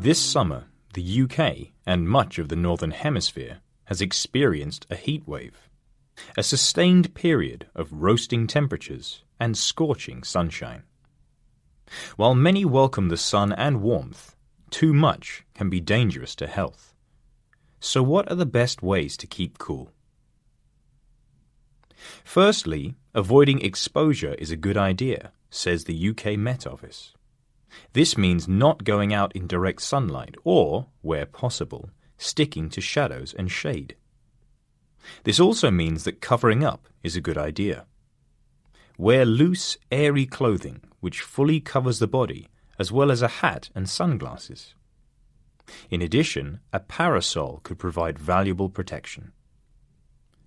This summer, the UK and much of the Northern Hemisphere has experienced a heat wave, a sustained period of roasting temperatures and scorching sunshine. While many welcome the sun and warmth, too much can be dangerous to health. So, what are the best ways to keep cool? Firstly, avoiding exposure is a good idea, says the UK Met Office. This means not going out in direct sunlight or, where possible, sticking to shadows and shade. This also means that covering up is a good idea. Wear loose, airy clothing which fully covers the body, as well as a hat and sunglasses. In addition, a parasol could provide valuable protection.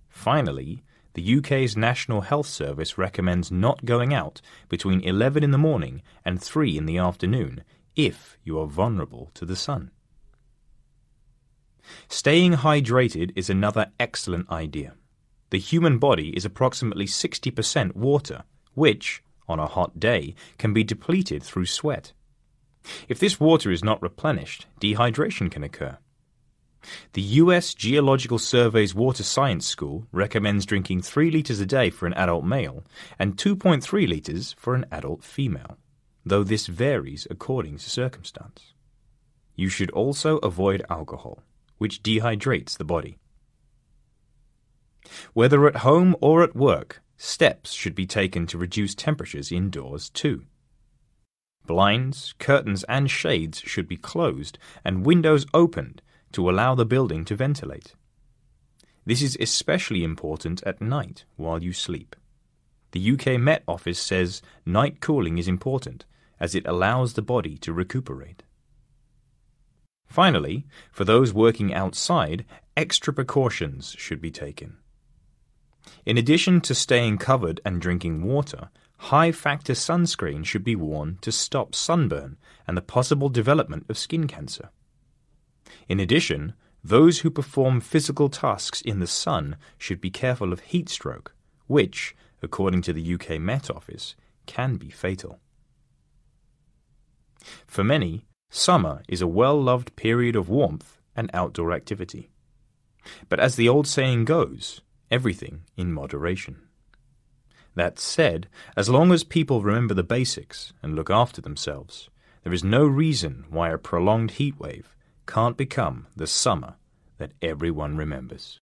Finally, the UK's National Health Service recommends not going out between 11 in the morning and 3 in the afternoon if you are vulnerable to the sun. Staying hydrated is another excellent idea. The human body is approximately 60% water, which, on a hot day, can be depleted through sweat. If this water is not replenished, dehydration can occur. The U.S. Geological Survey's Water Science School recommends drinking 3 litres a day for an adult male and 2.3 litres for an adult female, though this varies according to circumstance. You should also avoid alcohol, which dehydrates the body. Whether at home or at work, steps should be taken to reduce temperatures indoors too. Blinds, curtains, and shades should be closed and windows opened to allow the building to ventilate. This is especially important at night while you sleep. The UK Met Office says night cooling is important as it allows the body to recuperate. Finally, for those working outside, extra precautions should be taken. In addition to staying covered and drinking water, high factor sunscreen should be worn to stop sunburn and the possible development of skin cancer. In addition, those who perform physical tasks in the sun should be careful of heat stroke, which, according to the UK Met Office, can be fatal. For many, summer is a well loved period of warmth and outdoor activity. But as the old saying goes, everything in moderation. That said, as long as people remember the basics and look after themselves, there is no reason why a prolonged heat wave can't become the summer that everyone remembers.